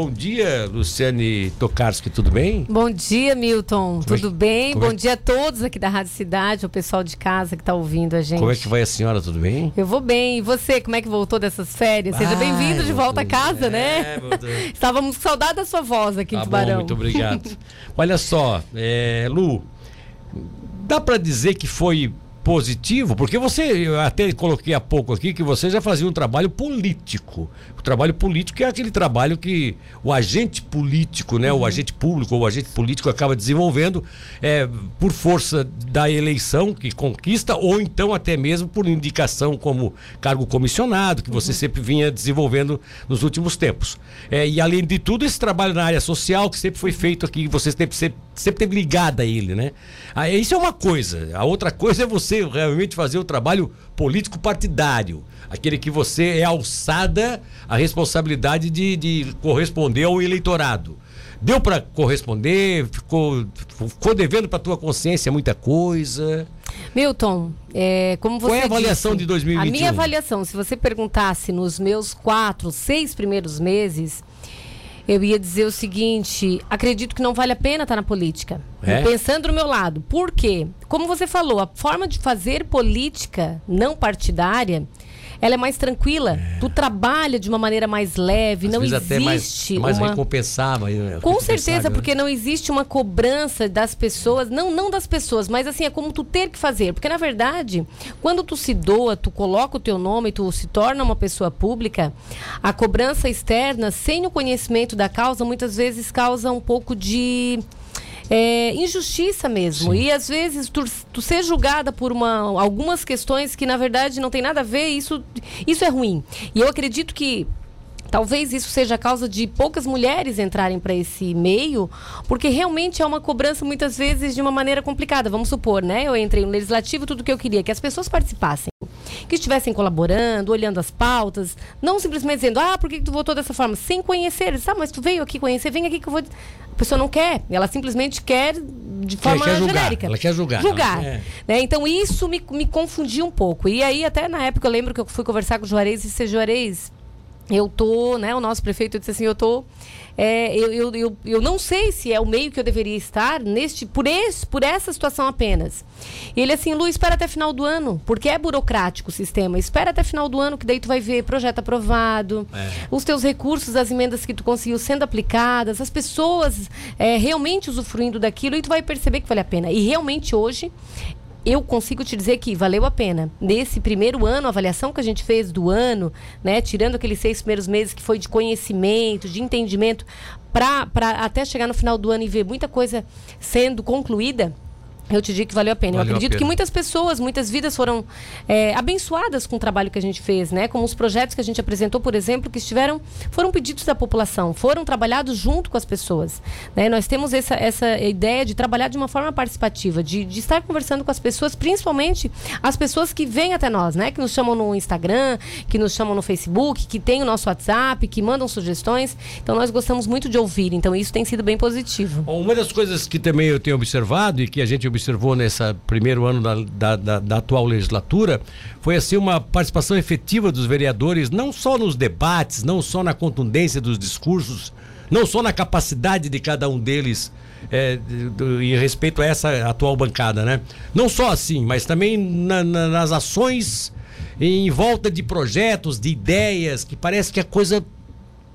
Bom dia, Luciane Tokarski, tudo bem? Bom dia, Milton. Como é tudo que- bem? como é Bom que- dia a todos aqui da Rádio Cidade, o pessoal de casa que está ouvindo a gente. Como é que vai a senhora, tudo bem? Eu vou bem. E você, como é que voltou dessas férias? Seja Ai, bem-vindo de volta a casa, É, né? meu Deus. Estávamos com saudade da sua voz aqui Tá em bom, Tubarão. muito obrigado. Olha só, é, Lu, dá pra dizer que foi positivo? Porque você, eu até coloquei há pouco aqui que você já fazia um trabalho político. O trabalho político é aquele trabalho que o agente político, né, Uhum. o agente público ou o agente político acaba desenvolvendo é, por força da eleição que conquista ou então até mesmo por indicação como cargo comissionado que Uhum. você sempre vinha desenvolvendo nos últimos tempos. É, e além de tudo esse trabalho na área social que sempre foi feito aqui, você sempre, sempre, sempre teve ligada a ele, né? Ah, isso é uma coisa. A outra coisa é você realmente fazer o trabalho político partidário. Aquele que você é alçada a responsabilidade de, de corresponder ao eleitorado. Deu para corresponder? Ficou, ficou devendo para tua consciência muita coisa? Milton, é, como você Qual é a avaliação disse, de 2021? A minha avaliação, se você perguntasse nos meus quatro, seis primeiros meses, eu ia dizer o seguinte: acredito que não vale a pena estar na política. É? Pensando do meu lado. Por quê? Como você falou, a forma de fazer política não partidária. Ela é mais tranquila. Tu trabalha de uma maneira mais leve, Às não vezes existe até mais, mais uma recompensável, né? com certeza, né? porque não existe uma cobrança das pessoas, não, não das pessoas, mas assim, é como tu ter que fazer. Porque, na verdade, quando tu se doa, tu coloca o teu nome, tu se torna uma pessoa pública, a cobrança externa, sem o conhecimento da causa, muitas vezes causa um pouco de. É, injustiça mesmo. E às vezes tu, tu ser julgada por uma, algumas questões que na verdade não tem nada a ver, isso, isso é ruim. E eu acredito que Talvez isso seja a causa de poucas mulheres entrarem para esse meio, porque realmente é uma cobrança muitas vezes de uma maneira complicada. Vamos supor, né? Eu entrei no legislativo, tudo que eu queria, que as pessoas participassem, que estivessem colaborando, olhando as pautas, não simplesmente dizendo, ah, por que que tu votou dessa forma? Sem conhecer. Eles, ah, mas tu veio aqui conhecer, vem aqui que eu vou. A pessoa não quer, ela simplesmente quer de forma quer julgar, genérica. ela quer julgar, Julgar. ela quer- né? Então isso me, me confundia um pouco. E aí, até na época, eu lembro que eu fui conversar com o Juarez e disse, Juarez, eu tô, né, o nosso prefeito disse assim, eu tô, é, eu, eu, eu, eu não sei se é o meio que eu deveria estar neste, por, esse, por essa situação apenas. E ele assim, Lu, espera até final do ano, porque é burocrático o sistema, espera até final do ano, que daí tu vai ver projeto aprovado, É. os teus recursos, as emendas que tu conseguiu sendo aplicadas, as pessoas é, realmente usufruindo daquilo, e tu vai perceber que vale a pena. E realmente hoje, eu consigo te dizer que valeu a pena. Nesse primeiro ano, a avaliação que a gente fez do ano, né, tirando aqueles seis primeiros meses que foi de conhecimento, de entendimento, para até chegar no final do ano e ver muita coisa sendo concluída. Eu te digo que valeu a pena. Valeu eu acredito pena. que muitas pessoas, muitas vidas foram é, abençoadas com o trabalho que a gente fez, né? Como os projetos que a gente apresentou, por exemplo, que estiveram, foram pedidos da população, foram trabalhados junto com as pessoas. Né? Nós temos essa, essa ideia de trabalhar de uma forma participativa, de, de estar conversando com as pessoas, principalmente as pessoas que vêm até nós, né? Que nos chamam no Instagram, que nos chamam no Facebook, que tem o nosso WhatsApp, que mandam sugestões. Então nós gostamos muito de ouvir. Então isso tem sido bem positivo. Uma das coisas que também eu tenho observado e que a gente observou nesse primeiro ano da, da, da- da atual legislatura foi assim uma participação efetiva dos vereadores, não só nos debates, não só na contundência dos discursos, não só na capacidade de cada um deles é, do- em respeito a essa atual bancada, né? Não só assim, mas também na- na- nas ações em volta de projetos, de ideias, que parece que a coisa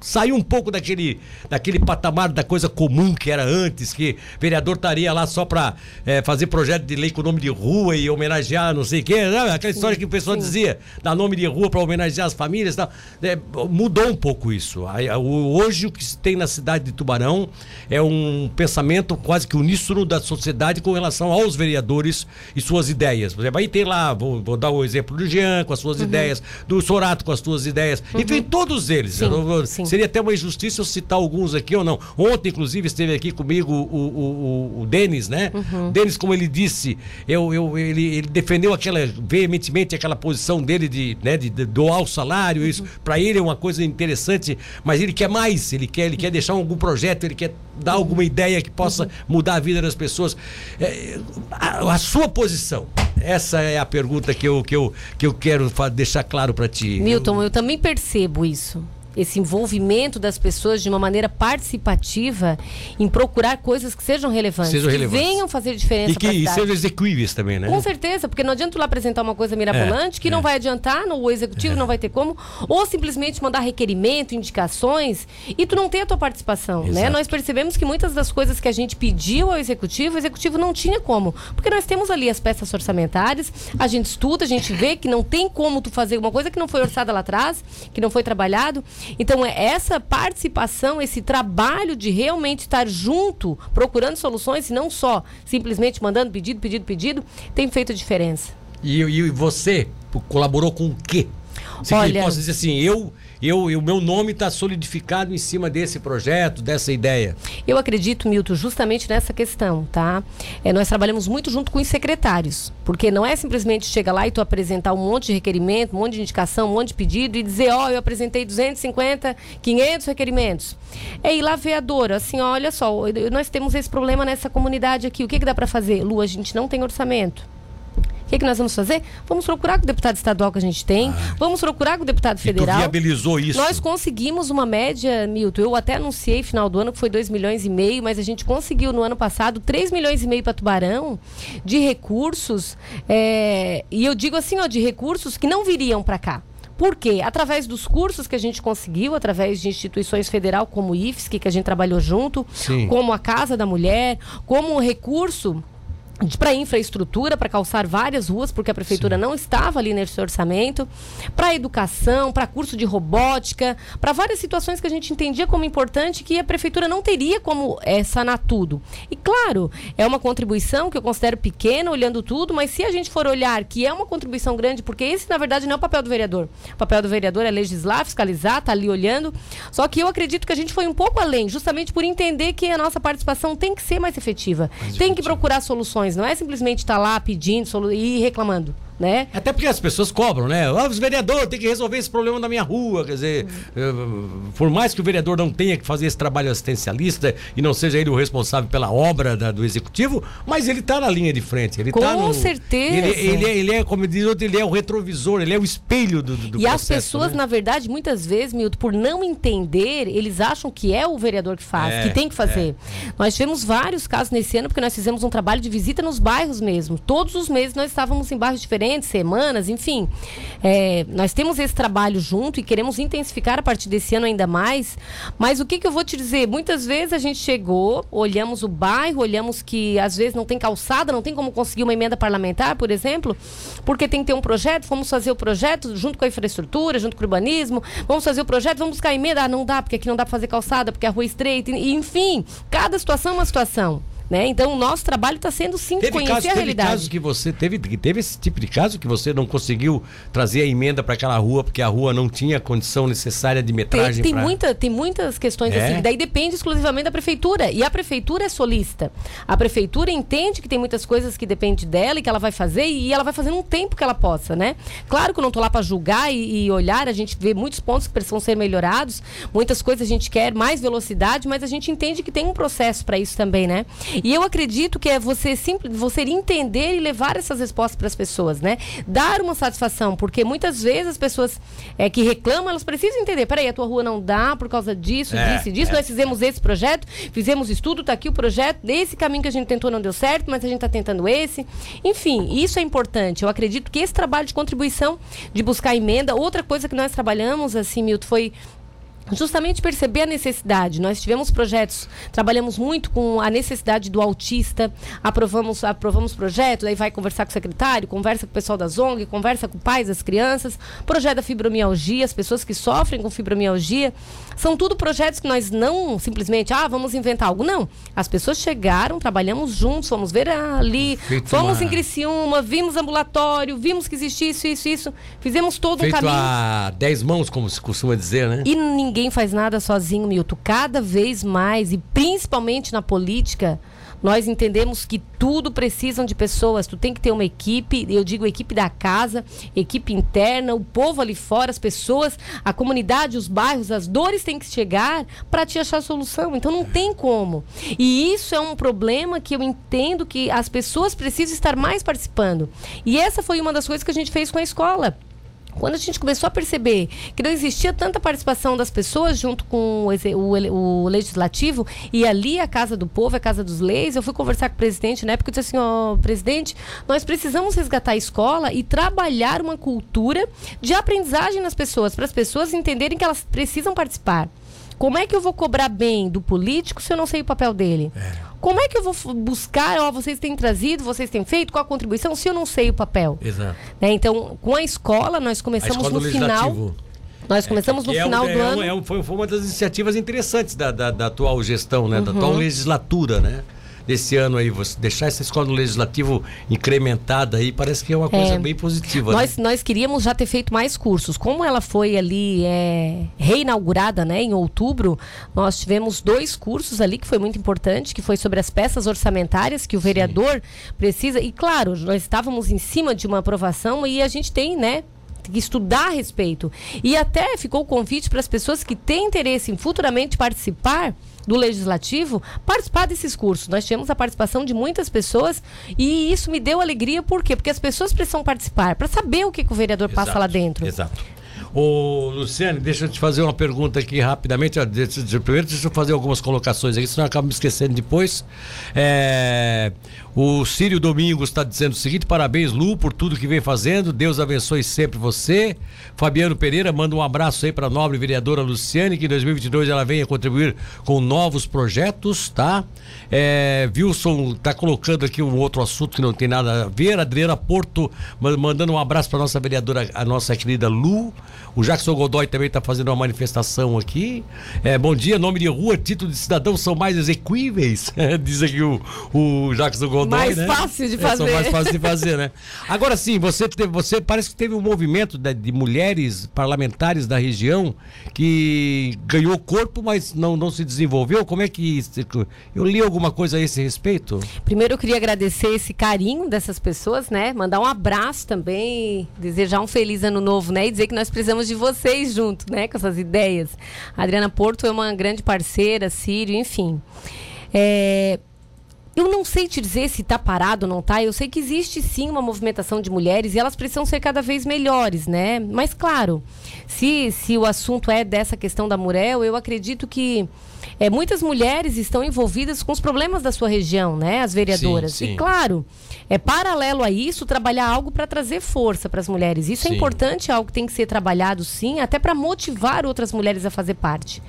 saiu um pouco daquele, daquele patamar da coisa comum que era antes, que vereador estaria lá só para fazer projeto de lei com nome de rua e homenagear não sei o quê, sabe? aquela história que o pessoal dizia, dar nome de rua para homenagear as famílias e tal. É, mudou um pouco isso. O- Hoje o que se tem na cidade de Tubarão é um pensamento quase que uníssono da sociedade com relação aos vereadores e suas ideias. Por exemplo, aí tem lá, vou, vou dar o exemplo do Jean com as suas ideias, do Sorato com as suas ideias, enfim, todos eles. Sim, Eu vou- sim. Seria até uma injustiça eu citar alguns aqui ou não. Ontem, inclusive, esteve aqui comigo o, o, o, Denis, né? Uhum. Denis, como ele disse, eu, eu, ele, ele defendeu aquela, veementemente aquela posição dele de, né, de, de doar o salário, isso Uhum. para ele é uma coisa interessante, mas ele quer mais, ele quer, ele quer deixar algum projeto, ele quer dar alguma ideia que possa Uhum. mudar a vida das pessoas. É, a, a sua posição, essa é a pergunta que eu, que eu, que eu quero deixar claro para ti. Milton, eu também percebo isso. Esse envolvimento das pessoas de uma maneira participativa em procurar coisas que sejam relevantes, Sejam que relevantes. venham fazer diferença E que e sejam execuíveis também, né? Com certeza, porque não adianta tu lá apresentar uma coisa mirabolante É, que é. não vai adiantar, no, o executivo não vai ter como, ou simplesmente mandar requerimento, indicações, e tu não ter a tua participação, né? Exato. Nós percebemos que muitas das coisas que a gente pediu ao executivo, o executivo não tinha como, porque nós temos ali as peças orçamentárias, a gente estuda, a gente vê que não tem como tu fazer uma coisa que não foi orçada lá atrás, que não foi trabalhado. Então, é essa participação, esse trabalho de realmente estar junto, procurando soluções, e não só simplesmente mandando pedido, pedido, pedido, tem feito a diferença. E, e você colaborou com o quê? Se Olha- posso dizer assim, eu, eu, o meu nome está solidificado em cima desse projeto, dessa ideia. Eu acredito, Milton, justamente nessa questão, tá? É, nós trabalhamos muito junto com os secretários, porque não é simplesmente chegar lá e tu apresentar um monte de requerimento, um monte de indicação, um monte de pedido e dizer, ó, eu apresentei 250, 500 requerimentos. É ir lá ver a dor, assim, olha só, nós temos esse problema nessa comunidade aqui, o que, que dá para fazer? Lu, a gente não tem orçamento. O que, que nós vamos fazer? Vamos procurar com o deputado estadual que a gente tem, vamos procurar com o deputado E federal. tu viabilizou isso. Nós conseguimos uma média, Milton. Eu até anunciei final do ano que foi 2 milhões e meio, mas a gente conseguiu no ano passado 3 milhões e meio para Tubarão de recursos. é, e eu digo assim, ó, de recursos que não viriam para cá. Por quê? Através dos cursos que a gente conseguiu, através de instituições federal como o IFSC, que a gente trabalhou junto, Sim. como a Casa da Mulher, como recurso para infraestrutura, para calçar várias ruas, porque a prefeitura não estava ali nesse orçamento, para educação, para curso de robótica, para várias situações que a gente entendia como importante que a prefeitura não teria como é, sanar tudo. E claro, é uma contribuição que eu considero pequena, olhando tudo, mas se a gente for olhar que é uma contribuição grande, porque esse na verdade não é o papel do vereador. O papel do vereador é legislar, fiscalizar, tá ali olhando. Só que eu acredito que a gente foi um pouco além, justamente por entender que a nossa participação tem que ser mais efetiva. tem que procurar soluções, não é simplesmente estar lá pedindo e reclamando, né? Até porque as pessoas cobram, né? Ah, os vereadores têm que resolver esse problema da minha rua. Quer dizer, eh, por mais que o vereador não tenha que fazer esse trabalho assistencialista e não seja ele o responsável pela obra da- do executivo, mas ele está na linha de frente. Ele Com tá no- certeza. Ele, ele é, ele é, como diz outro, ele é o retrovisor, ele é o espelho do, do e as processo, pessoas, né? na verdade, muitas vezes, Milton, por não entender, eles acham que é o vereador que faz, É, que tem que fazer. Nós tivemos vários casos nesse ano, porque nós fizemos um trabalho de visita nos bairros mesmo. Todos os meses nós estávamos em bairros diferentes, semanas, enfim. É, nós temos esse trabalho junto e queremos intensificar a partir desse ano ainda mais. Mas o que, que eu vou te dizer? Muitas vezes a gente chegou, olhamos o bairro, olhamos que às vezes não tem calçada, não tem como conseguir uma emenda parlamentar, por exemplo, porque tem que ter um projeto, vamos fazer o projeto junto com a infraestrutura, junto com o urbanismo, vamos fazer o projeto, vamos buscar emenda, ah, não dá, porque aqui não dá para fazer calçada, porque a rua é estreita, enfim, cada situação é uma situação. Né? Então, o nosso trabalho está sendo sim Teve, conhecer casos, a teve realidade. casos que você teve, teve esse tipo de caso que você não conseguiu trazer a emenda para aquela rua porque a rua não tinha a condição necessária de Tem, metragem tem, pra- muita, tem muitas questões É? assim, que daí depende exclusivamente da prefeitura. E a prefeitura é solista. A prefeitura entende que tem muitas coisas que dependem dela e que ela vai fazer, e ela vai fazer num tempo que ela possa, né? Claro que eu não tô lá para julgar e, e olhar, a gente vê muitos pontos que precisam ser melhorados, muitas coisas a gente quer mais velocidade, mas a gente entende que tem um processo para isso também, né? E eu acredito que é você simples, você entender e levar essas respostas para as pessoas, né? Dar uma satisfação, porque muitas vezes as pessoas é, que reclamam, elas precisam entender, peraí, a tua rua não dá por causa disso, É, disso e disso, é. nós fizemos esse projeto, fizemos estudo, tá aqui o projeto, esse caminho que a gente tentou não deu certo, mas a gente está tentando esse. Enfim, isso é importante. Eu acredito que esse trabalho de contribuição, de buscar emenda, outra coisa que nós trabalhamos, assim, Milton, foi Justamente perceber a necessidade. Nós tivemos projetos, trabalhamos muito com a necessidade do autista, aprovamos, aprovamos projetos, aí vai conversar com o secretário, conversa com o pessoal da ZONG, conversa com pais das crianças, projeto da fibromialgia, as pessoas que sofrem com fibromialgia. São tudo projetos que nós não simplesmente, ah, vamos inventar algo. Não. As pessoas chegaram, trabalhamos juntos, fomos ver ali, Feito fomos em Criciúma, vimos ambulatório, vimos que existia isso, isso, isso. Fizemos todo um Feito caminho. a 10 mãos, como se costuma dizer, né? E ninguém faz nada sozinho, Milton. Cada vez mais, e principalmente na política, nós entendemos que tudo precisam de pessoas. Tu tem que ter uma equipe, eu digo equipe da casa, equipe interna, o povo ali fora, as pessoas, a comunidade, os bairros, as dores têm que chegar para te achar solução. Então não tem como. E isso é um problema que eu entendo que as pessoas precisam estar mais participando. E essa foi uma das coisas que a gente fez com a escola. Quando a gente começou a perceber que não existia tanta participação das pessoas junto com o, o, o legislativo, e ali a Casa do Povo, a Casa dos Leis, eu fui conversar com o presidente na época e disse assim, ó, oh, presidente, nós precisamos resgatar a escola e trabalhar uma cultura de aprendizagem nas pessoas, para as pessoas entenderem que elas precisam participar. Como é que eu vou cobrar bem do político se eu não sei o papel dele? É. Como é que eu vou buscar, ó, vocês têm trazido, vocês têm feito, qual a contribuição, se eu não sei o papel? Exato. Né? Então, com a escola, nós começamos escola no final. Nós começamos é, no é final um, do ano. É foi, foi, uma das iniciativas interessantes da, da, da atual gestão, né? Uhum. Da atual legislatura, né? Desse ano aí, você deixar essa escola no legislativo incrementada aí, parece que é uma coisa é, bem positiva. Nós, né? nós queríamos já ter feito mais cursos. Como ela foi ali é, reinaugurada né, em outubro, nós tivemos dois cursos ali que foi muito importante, que foi sobre as peças orçamentárias que o vereador Sim. precisa. E claro, nós estávamos em cima de uma aprovação e a gente tem, né, que estudar a respeito. E até ficou o convite para as pessoas que têm interesse em futuramente participar do legislativo participar desses cursos. Nós tivemos a participação de muitas pessoas e isso me deu alegria, por quê? Porque as pessoas precisam participar para saber o que, que, o vereador exato, passa lá dentro. Exato. Ô, Luciane, deixa eu te fazer uma pergunta aqui rapidamente. Primeiro, deixa eu fazer algumas colocações aqui, senão eu acabo me esquecendo depois. É, o Círio Domingos está dizendo o seguinte: parabéns, Lu, por tudo que vem fazendo. Deus abençoe sempre você. Fabiano Pereira manda um abraço aí para a nobre vereadora Luciane, que em 2022 ela venha contribuir com novos projetos, tá? É, Wilson está colocando aqui um outro assunto que não tem nada a ver. Adriana Porto mandando um abraço para nossa vereadora, a nossa querida Lu. O Jackson Godoy também está fazendo uma manifestação aqui. É, bom dia, nome de rua, título de cidadão são mais exequíveis, diz aqui o, o Jackson Godoy. Mais né? fácil de fazer. É, mais fácil de fazer, né? Agora sim, você, teve, você parece que teve um movimento de, de, mulheres parlamentares da região que ganhou corpo, mas não, não se desenvolveu. Como é que. Eu li alguma coisa a esse respeito? Primeiro eu queria agradecer esse carinho dessas pessoas, né? Mandar um abraço também, desejar um feliz ano novo, né? E dizer que nós precisamos de vocês junto, né? Com essas ideias. A Adriana Porto é uma grande parceira, Sírio, enfim. É, eu não sei te dizer se está parado ou não está. Eu sei que existe sim uma movimentação de mulheres e elas precisam ser cada vez melhores, né? Mas claro, se, se o assunto é dessa questão da Murel, eu acredito que é, muitas mulheres estão envolvidas com os problemas da sua região, né? As vereadoras. Sim, sim. E claro, é paralelo a isso trabalhar algo para trazer força para as mulheres. Isso é sim. é importante, algo que tem que ser trabalhado sim, até para motivar outras mulheres a fazer parte.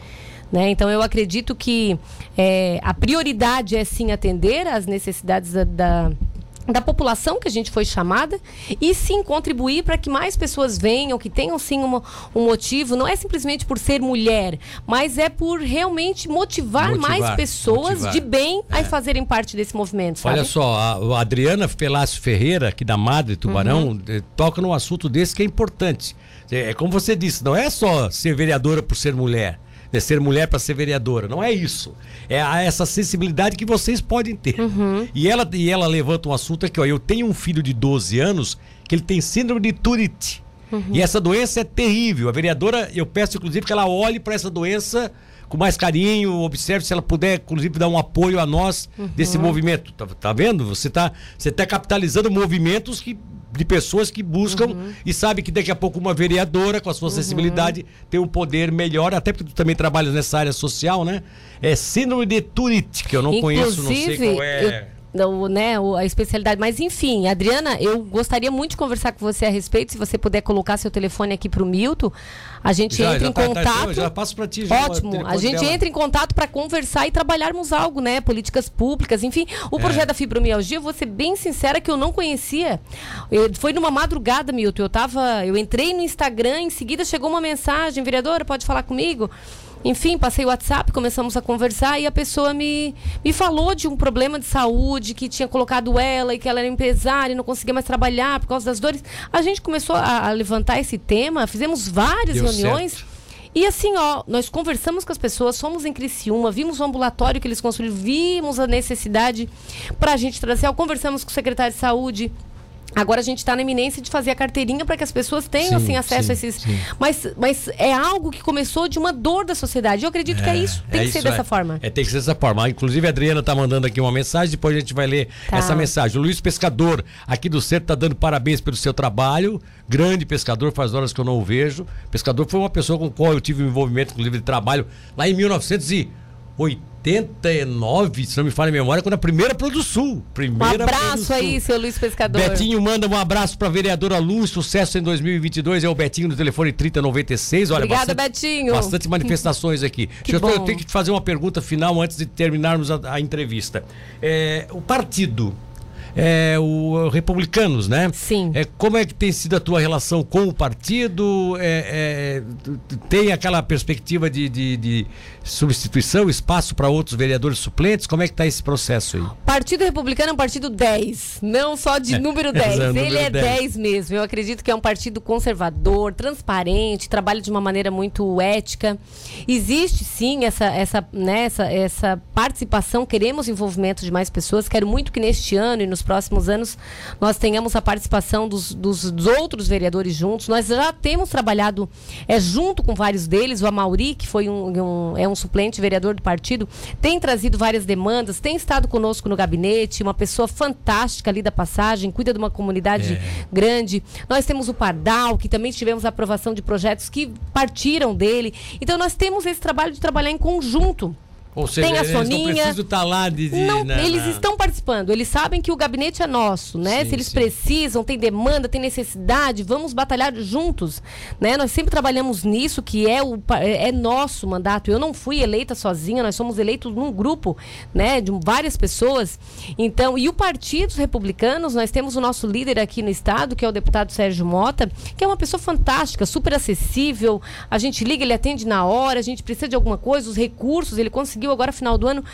Né? Então, eu acredito que é, a prioridade é sim atender às necessidades da, da da população que a gente foi chamada e sim contribuir para que mais pessoas venham, que tenham sim uma, um motivo, não é simplesmente por ser mulher, mas é por realmente motivar, motivar mais pessoas motivar. de bem é. a fazerem parte desse movimento. Sabe? Olha só, a, Adriana Pelácio Ferreira, aqui da Madre Tubarão, uhum. Eh, toca num assunto desse que é importante. É, é como você disse, não é só ser vereadora por ser mulher né, ser mulher para ser vereadora. Não é isso. É essa sensibilidade que vocês podem ter. Uhum. E, ela, e ela levanta um assunto aqui, ó. Eu tenho um filho de 12 anos que ele tem síndrome de Turite. Uhum. E essa doença é terrível. A vereadora, eu peço inclusive que ela olhe para essa doença com mais carinho, observe se ela puder, inclusive, dar um apoio a nós uhum. desse movimento. Tá, tá vendo? Você está você tá capitalizando movimentos que de pessoas que buscam uhum. e sabe que daqui a pouco uma vereadora com a sua uhum. sensibilidade tem um poder melhor, até porque tu também trabalhas nessa área social, né? É síndrome de Turite, que eu não Inclusive, conheço, não sei qual é. Eu o, né, a especialidade. Mas enfim, Adriana, eu gostaria muito de conversar com você a respeito. Se você puder colocar seu telefone aqui para o Milton, a gente já, entra já em tá, tá contato. Tá, já passo para ti. Já, Ótimo. A gente dela. entra em contato para conversar e trabalharmos algo, né? Políticas públicas, enfim. O é. projeto da fibromialgia, eu vou ser bem sincera que eu não conhecia. Eu, foi numa madrugada, Milton. Eu tava, eu entrei no Instagram, em seguida chegou uma mensagem, vereadora, pode falar comigo? Enfim, passei o WhatsApp, começamos a conversar e a pessoa me, me falou de um problema de saúde que tinha colocado ela e que ela era empresária e não conseguia mais trabalhar por causa das dores. A gente começou a, a levantar esse tema, fizemos várias Deu reuniões. Certo. E assim, ó, nós conversamos com as pessoas, fomos em Criciúma, vimos o ambulatório que eles construíram, vimos a necessidade para a gente trazer, conversamos com o secretário de saúde, Agora a gente está na iminência de fazer a carteirinha para que as pessoas tenham Sim, assim, acesso sim, a esses. sim. Mas, mas é algo que começou de uma dor da sociedade. Eu acredito que é isso. Tem é que ser isso, dessa é. forma. É, tem que ser dessa forma. Inclusive, a Adriana tá mandando aqui uma mensagem, depois a gente vai ler Tá. essa mensagem. O Luiz Pescador, aqui do centro, tá dando parabéns pelo seu trabalho. Grande pescador, faz horas que eu não o vejo. Pescador foi uma pessoa com qual eu tive um envolvimento, inclusive, de trabalho lá em 1989, se não me falha a memória, quando a primeira Pro do Sul. Um Primeira do abraço aí, seu Luiz Pescador. Betinho manda um abraço pra vereadora Lu, sucesso em 2022. É o Betinho do telefone 3096. Olha, Obrigada, bastante, Betinho. Bastante manifestações aqui. Que Deixa eu, eu tenho que te fazer uma pergunta final antes de terminarmos a, a entrevista. É, o partido. É, o Republicanos, né? Sim. É, como é que tem sido a tua relação com o partido? É, é, tem aquela perspectiva de, de- de substituição, espaço para outros vereadores suplentes? Como é que está esse processo aí? Partido Republicano é um partido 10, não só de número 10. exato, Ele número é 10. 10 mesmo. Eu acredito que é um partido conservador, transparente, trabalha de uma maneira muito ética. Existe sim essa, essa, né, essa, essa participação, queremos envolvimento de mais pessoas. Quero muito que neste ano e nos próximos anos nós tenhamos a participação dos, dos, dos outros vereadores juntos. Nós já temos trabalhado é, junto com vários deles. O Amauri, que foi um, um- é um suplente vereador do partido, tem trazido várias demandas, tem estado conosco no gabinete, uma pessoa fantástica ali da passagem, cuida de uma comunidade grande. Nós temos o Pardal, que também tivemos a aprovação de projetos que partiram dele. Então nós temos esse trabalho de trabalhar em conjunto. Ou seja, Tem a não Soninha. precisam estar lá de. de- Não, na- eles na- estão participando, eles sabem que o gabinete é nosso, né? Sim, Se eles sim. precisam, tem demanda, tem necessidade, vamos batalhar juntos, né? Nós sempre trabalhamos nisso, que é o é é nosso mandato. Eu não fui eleita sozinha, nós somos eleitos num grupo, né, de várias pessoas. Então, e o Partido dos Republicanos, nós temos o nosso líder aqui no estado, que é o deputado Sérgio Mota, que é uma pessoa fantástica, super acessível. A gente liga, ele atende na hora, a gente precisa de alguma coisa, os recursos, ele conseguiu agora final do ano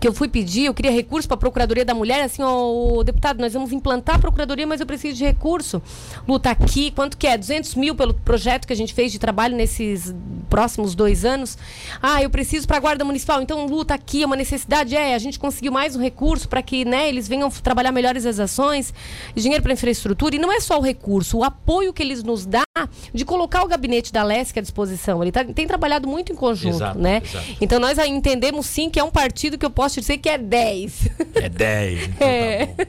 que eu fui pedir, eu queria recurso para a Procuradoria da Mulher, assim, ó, deputado, nós vamos implantar a Procuradoria, mas eu preciso de recurso. Lu, tá aqui, quanto que é? 200 mil pelo projeto que a gente fez de trabalho nesses próximos dois anos. Ah, eu preciso para a Guarda Municipal, então, Lu, tá aqui, é uma necessidade, é, a gente conseguiu mais um recurso para que, né, eles venham trabalhar melhores as ações, dinheiro para infraestrutura, e não é só o recurso, o apoio que eles nos dá de colocar o gabinete da LESC à disposição. Ele tá- tem trabalhado muito em conjunto, Exato, né? exato. Então nós entendemos sim que é um partido que eu posso dizer que é 10. É 10. Então É. tá.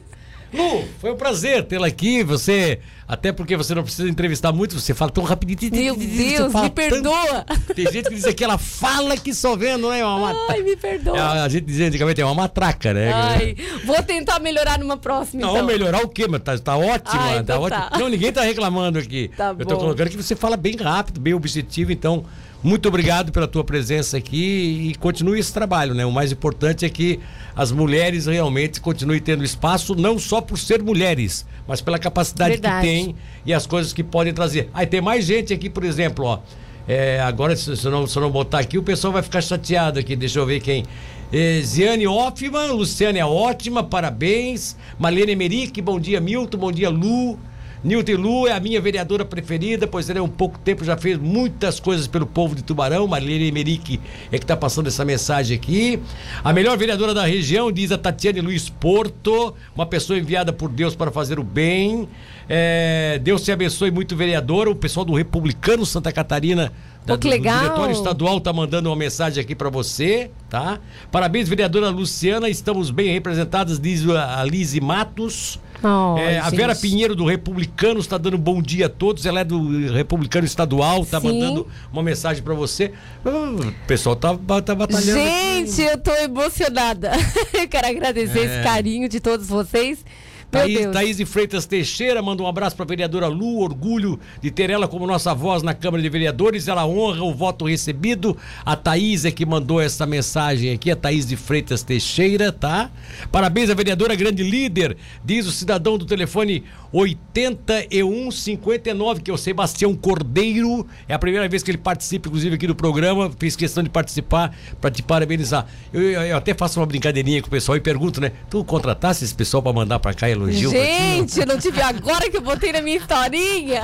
Lu, foi um prazer tê-la aqui. Você, até porque você não precisa entrevistar muito, você fala tão rapidinho. Meu Deus, me perdoa. tanto. Tem gente que diz que ela fala que só vendo, né? É uma Ai, me É, perdoa. a gente dizia antigamente, é uma matraca, né? Ai, vou tentar melhorar numa próxima, Não, então. melhorar o quê? Mas tá, tá ótima, Ah, tá então tá. Não, ninguém tá reclamando aqui. Tá Eu tô bom. colocando que você fala bem rápido, bem objetivo, então muito obrigado pela tua presença aqui e continue esse trabalho, né? O mais importante é que as mulheres realmente continuem tendo espaço, não só por ser mulheres, mas pela capacidade Verdade. que tem e as coisas que podem trazer. Aí tem mais gente aqui, por exemplo, ó. É, agora, se, eu não, se não botar aqui, o pessoal vai ficar chateado aqui. Deixa eu ver quem. É, Ziane Hoffman, Luciane é ótima, parabéns. Marlene Emerick, bom dia, Milton, bom dia, Lu. Nilton Lu é a minha vereadora preferida, pois ela há um pouco tempo já fez muitas coisas pelo povo de Tubarão. Marlene Emerick é que está passando essa mensagem aqui. A melhor vereadora da região, diz a Tatiane Luiz Porto, uma pessoa enviada por Deus para fazer o bem. É, Deus te abençoe muito, vereadora. O pessoal do Republicano Santa Catarina. Pô, que do- do legal. Diretório Estadual tá mandando uma mensagem aqui para você, tá? Parabéns, vereadora Luciana. Estamos bem representadas, diz a Lise Matos. Oh, É, a Vera. Pinheiro do Republicano está dando bom dia a todos. Ela é do Republicano Estadual, está mandando uma mensagem para você. Ah, O pessoal tá, tá batalhando. Gente, eu tô emocionada. Eu quero agradecer É. esse carinho de todos vocês. Thaís. Thaís de Freitas Teixeira manda um abraço para a vereadora Lu, orgulho de ter ela como nossa voz na Câmara de Vereadores. Ela honra o voto recebido. A Thaís é que mandou essa mensagem aqui, a Thaís de Freitas Teixeira, tá? Parabéns à vereadora grande líder, diz o cidadão do telefone 8159, que é o Sebastião Cordeiro. É a primeira vez que ele participa, inclusive, aqui do programa. Fiz questão de participar para te parabenizar. Eu, eu- eu até faço uma brincadeirinha com o pessoal e pergunto, né? Tu contratasse esse pessoal para mandar para cá elogio ti? Gente, eu não tive agora que eu botei na minha historinha.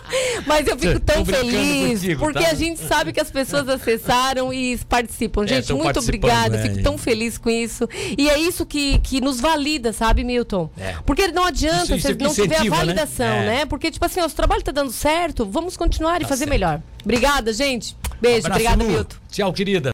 Mas eu fico tão feliz, contigo, porque tá? a gente sabe que as pessoas acessaram e participam. É, Gente, tão muito obrigada, né? fico tão feliz com isso. E é isso que, que nos valida, sabe, Milton? É. Porque não adianta Isso- isso se tiver ver a né? validação, É. né? Porque, tipo assim, ó, o trabalho tá dando certo, vamos continuar e fazer certo. melhor. Obrigada, gente. Beijo, Abraço, obrigada. Milton. Tchau, querida.